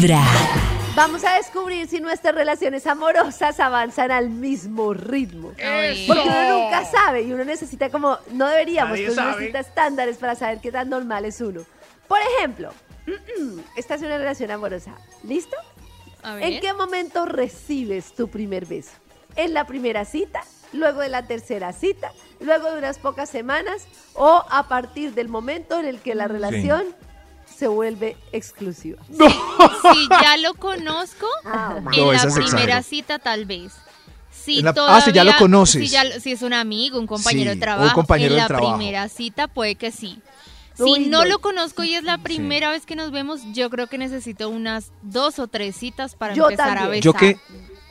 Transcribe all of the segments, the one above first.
Vibra. Vamos a descubrir si nuestras relaciones amorosas avanzan al mismo ritmo. Eso. Porque uno nunca sabe y uno necesita como, no deberíamos, Nadie pero uno sabe. necesita estándares para saber qué tan normal es uno. Por ejemplo, esta es una relación amorosa. ¿Listo? A ver. ¿En qué momento recibes tu primer beso? ¿En la primera cita? ¿Luego de la tercera cita? ¿Luego de unas pocas semanas? ¿O a partir del momento en el que la relación se vuelve exclusiva? Si ya lo conozco, Ah, en No, la primera exagero. cita tal vez. Si En la- todavía, ah, si ya lo conoces. Si, ya si es un amigo, un compañero Sí, de trabajo. compañero en de la trabajo. primera cita puede que sí. Si Uy, no lo conozco y es la primera vez que nos vemos, yo creo que necesito unas dos o tres citas para Yo empezar a besar. Yo que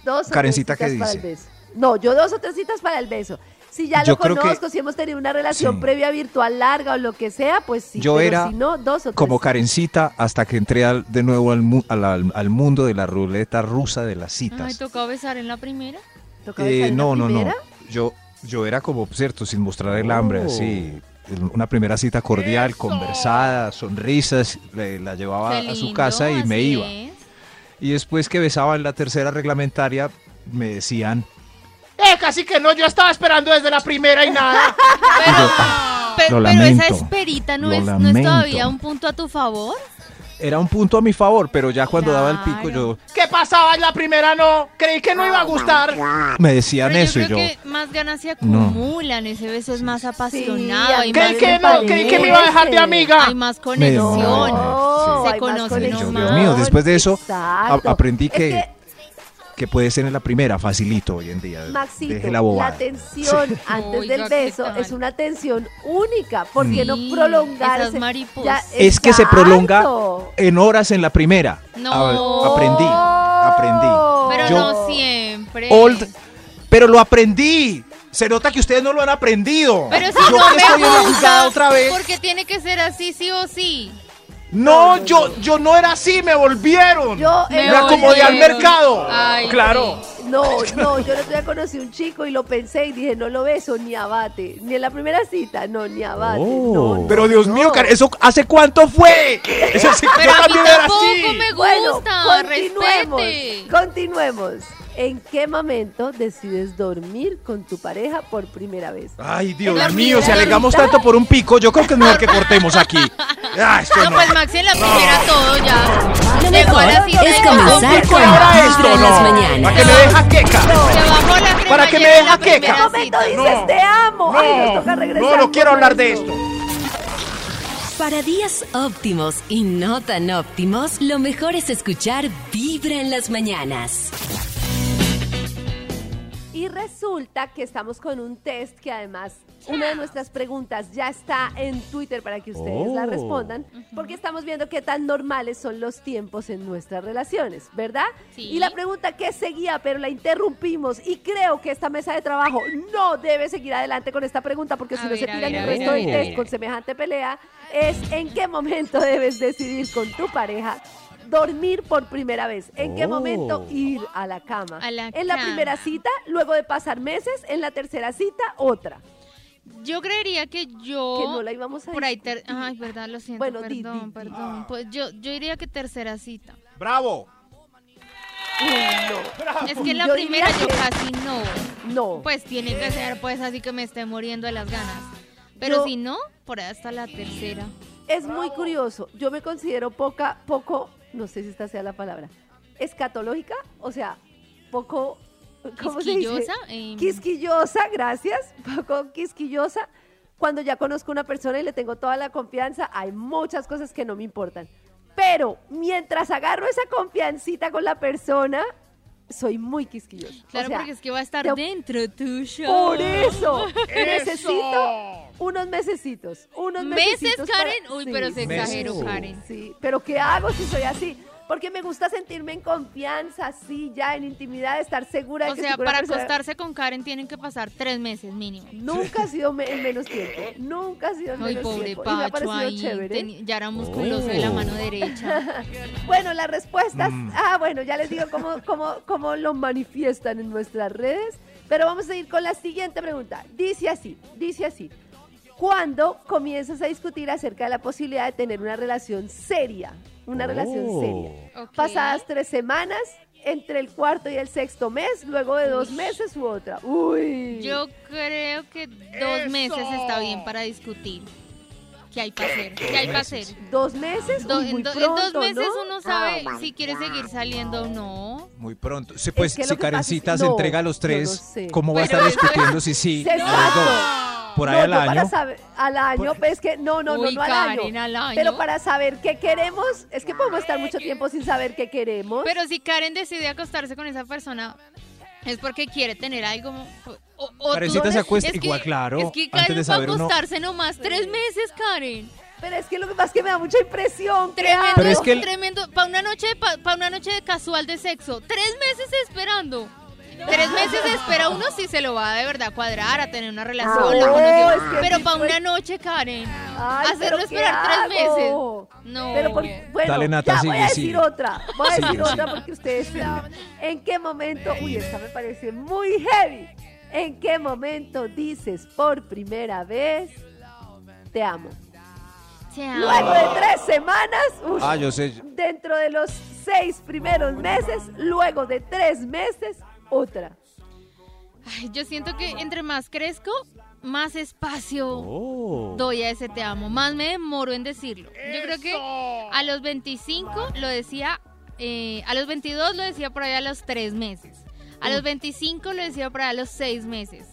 Dos o Karencita, tres ¿qué dice? el beso. No, yo dos o tres citas para el beso. Si ya Yo lo conozco, si hemos tenido una relación Sí. previa virtual larga o lo que sea, pues sí. Yo pero era si no, dos o tres como. Karencita hasta que entré al- de nuevo al, mu- al- al- al mundo de la ruleta rusa de las Ay, citas. tocó besar en la primera. ¿Toca besar Eh, en la no, no, no. primera? Yo, yo era como, cierto, sin mostrar el hambre, Oh. así. Una primera cita cordial, Eso. conversada, sonrisas, le- la llevaba a su casa y me iba. es. Y después que besaba en la tercera reglamentaria, me decían, Eh, casi que no, yo estaba esperando desde la primera y nada. Pero lamento, esa esperita no es, no es todavía un punto a tu favor. era un punto a mi favor, pero ya cuando daba el pico yo. ¿Qué pasaba en la primera? No, creí que no iba a gustar. me decían Pero eso yo y yo. creo que más ganas se acumulan, ese beso es más apasionado, hay, Creí más, que no, creí que me iba a dejar de amiga. hay más conexión. No, Se más. Dios mío, después de eso, a- aprendí Es que, que puede ser en la primera, facilito hoy en día. Maxito, Deje la la, bobada. tensión antes Oiga, del ¿qué beso es una tensión única. ¿Por qué no prolongar esas mariposas. Es que se prolonga en horas en la primera. No. A- aprendí, aprendí. Pero Yo- no siempre. Old, pero lo aprendí. Se nota que ustedes no lo han aprendido. Pero si Yo no que me estoy en la gusta, otra vez. porque tiene que ser así sí o sí. No, yo, yo no era así, me volvieron. Yo, Me eh, me acomodé al mercado. Ay, claro. sí. No, no, yo el otro día conocí un chico y lo pensé y dije, no lo beso ni abate. Ni en la primera cita, no, ni abate. Oh. no, no, Pero Dios no. mío, ¿eso hace cuánto fue? Eso sí, Pero yo a mí también era así. me Bueno, gusta, continuemos. respete. Continuemos. ¿En qué momento decides dormir con tu pareja por primera vez? Ay, Dios mío, si alegamos tanto por un pico, yo creo que es mejor que cortemos aquí. Ah, esto No, no. pues Maxi en la primera todo ya. Lo mejor es comenzar con ahora esto, en las mañanas. ¿Para que me deja queca? ¿Para qué me deja queca? ¿En momento dices No. te amo? Ay, nos No, toca regresar no, no quiero hablar de esto. Para días óptimos y no tan óptimos, lo mejor es escuchar Vibra en las mañanas. Resulta que estamos con un test que además una de nuestras preguntas ya está en Twitter para que ustedes la Oh. respondan, porque estamos viendo qué tan normales son los tiempos en nuestras relaciones, ¿verdad? Sí. Y la pregunta que seguía, pero la interrumpimos y creo que esta mesa de trabajo no debe seguir adelante con esta pregunta porque A si no se tiran ver, el resto del test con semejante pelea, es en qué momento debes decidir con tu pareja dormir por primera vez. ¿En qué Oh. momento ir a la cama? A la en la cama. primera cita, luego de pasar meses, en la tercera cita, otra. Yo creería que yo. Que no la íbamos a Por ahí. ter-. Ay, verdad, lo siento. Bueno, perdón, di, di. perdón. Pues yo, yo diría que tercera cita. Bravo. No. Es que en la Yo primera yo que- casi no. No. Pues tiene que ser pues así que me esté muriendo de las ganas. Pero Yo- si no, por ahí hasta la tercera. es muy curioso. Yo me considero poca, poco, no sé si esta sea la palabra, escatológica, o sea, poco, ¿cómo se dice? Quisquillosa. em, Quisquillosa, gracias, poco quisquillosa. Cuando ya conozco una persona y le tengo toda la confianza, hay muchas cosas que no me importan. Pero mientras agarro esa confiancita con la persona, soy muy quisquillosa. O Claro, sea, porque es que va a estar te- dentro tuyo. Por eso, ¡Eso! necesito unos mesecitos, unos ¿Meses, mesecitos para- Karen? Uy, Sí, pero se sí, exageró. Karen. Sí, pero ¿qué hago si soy así? Porque me gusta sentirme en confianza, así, ya en intimidad, estar segura de O que sea, para persona- acostarse con Karen tienen que pasar tres meses mínimo. Nunca ha sido me- en menos tiempo. Nunca ha sido en Ay, menos pobre tiempo. Y me ha Pacho parecido ahí. chévere. teni- ya era musculoso de la mano derecha. Bueno, las respuestas. Mm. Ah, bueno, ya les digo cómo, cómo, cómo lo manifiestan en nuestras redes. Pero vamos a ir con la siguiente pregunta. Dice así, dice así. ¿Cuándo comienzas a discutir acerca de la posibilidad de tener una relación seria? Una relación Oh. seria. Ok. Pasadas tres semanas, entre el cuarto y el sexto mes, luego de dos meses u otra. Uy. Yo creo que dos meses está bien para discutir. ¿Qué hay para hacer? ¿Qué hay para hacer? ¿Dos meses? Do- Uy, muy en, dos meses ¿no? uno sabe si quiere seguir saliendo o no. Muy pronto. Sí, pues que si que pasa Karencita es- se no, entrega a los tres, no. ¿cómo va a estar discutiendo si sí? Dos? Por ahí No, al yo para año. saber- al año, Por- es que no, no, no, Uy, no al Karen, año. al año. Pero para saber qué queremos, es que podemos estar mucho tiempo sin saber qué queremos. Pero si Karen decide acostarse con esa persona, es porque quiere tener algo. O, o Karencita se acuesta es que- igual, claro, Es que antes Karen de va a saber uno- acostarse nomás tres meses, Karen. Pero es que lo que pasa es que me da mucha impresión. ¿qué Tremendo? Pero es que el- tremendo. Para una noche, para una noche de casual de sexo, tres meses esperando. Tres meses espera uno si se lo va de verdad a cuadrar, a tener una relación, la conoció. es que Pero sí, para una noche, Karen, Ay, hacerlo ¿pero qué esperar tres hago? meses. No. Pero por- bueno, Dale, Nata, ya sigue, voy a decir sigue. otra. Voy a decir Sigue, otra porque ustedes saben. ¿En qué momento? Uy, esta me parece muy heavy. ¿En qué momento dices por primera vez te amo? Te amo. Luego de tres semanas, uy, Ah, yo sé. dentro de los seis primeros meses, luego de tres meses, otra. Ay, yo siento que entre más crezco, más espacio Oh. doy a ese te amo. Más me demoro en decirlo. Yo creo que a los 25 lo decía, eh, a los 22 lo decía por ahí a los 3 meses. A los 25 lo decía por ahí a los 6 meses.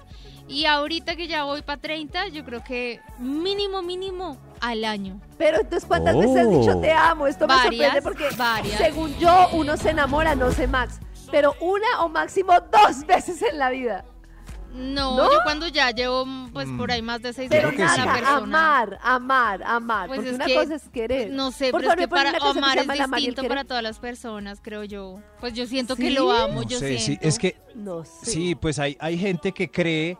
Y ahorita que ya voy para 30, yo creo que mínimo, mínimo al año. Pero entonces, ¿cuántas veces has dicho Oh. te amo? Esto me Varias, sorprende porque, varias. según yo, uno se enamora, no sé, Max. Pero una o máximo dos veces en la vida. No, ¿No? yo cuando ya llevo pues por ahí más de 6 Pero meses sí. la nada, persona. amar, amar, amar. Pues porque es una que, cosa es querer. No sé, pero es que para amar es distinto querer. para todas las personas, creo yo. Pues yo siento que ¿Sí? lo amo, No yo sé, sí, siento. es que No sé. sí, pues hay, hay gente que cree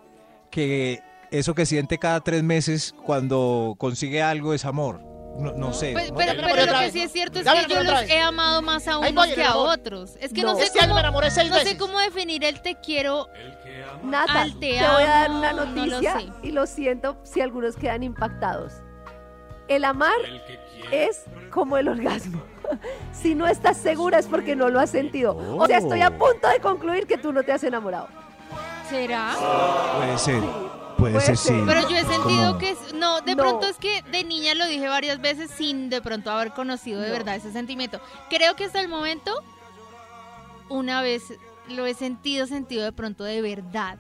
que eso que siente cada tres meses cuando consigue algo es amor. No, no sé. Pues, pero lo que sí es cierto es que yo los he amado más a unos voy, el que a otros. Es que no, No. sé Este cómo, me no sé cómo definir el te quiero. Nata, Al te te voy a dar una no lo noticia y lo siento si algunos quedan impactados. El amar es como el orgasmo. Si no estás segura es porque no lo has sentido. O sea, estoy a Oh. punto de concluir que tú no te has enamorado. ¿Será? Puede ser. Puede puede ser, ser. sí. Pero yo he sentido que es- no, de No. pronto es que de niña lo dije varias veces sin de pronto haber conocido de No. verdad ese sentimiento. Creo que hasta el momento una vez lo he sentido, sentido de pronto de verdad.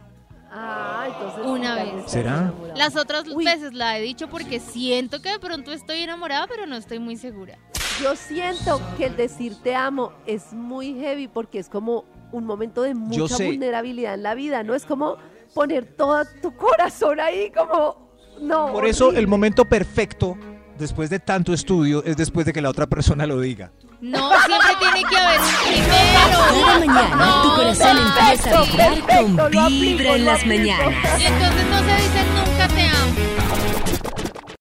Ah, entonces. Una vez. ¿Será? Las otras Uy. veces la he dicho porque siento que de pronto estoy enamorada, pero no estoy muy segura. Yo siento que el decir te amo es muy heavy porque es como un momento de mucha vulnerabilidad en la vida, ¿no? Es como poner todo tu corazón ahí, como. No. Por eso el momento perfecto, después de tanto estudio, es después de que la otra persona lo diga. No, siempre tiene que haber un Cada primero. mañana tu corazón empieza a vibrar perfecto, con Vibra en las mañanas. Y entonces no se dice.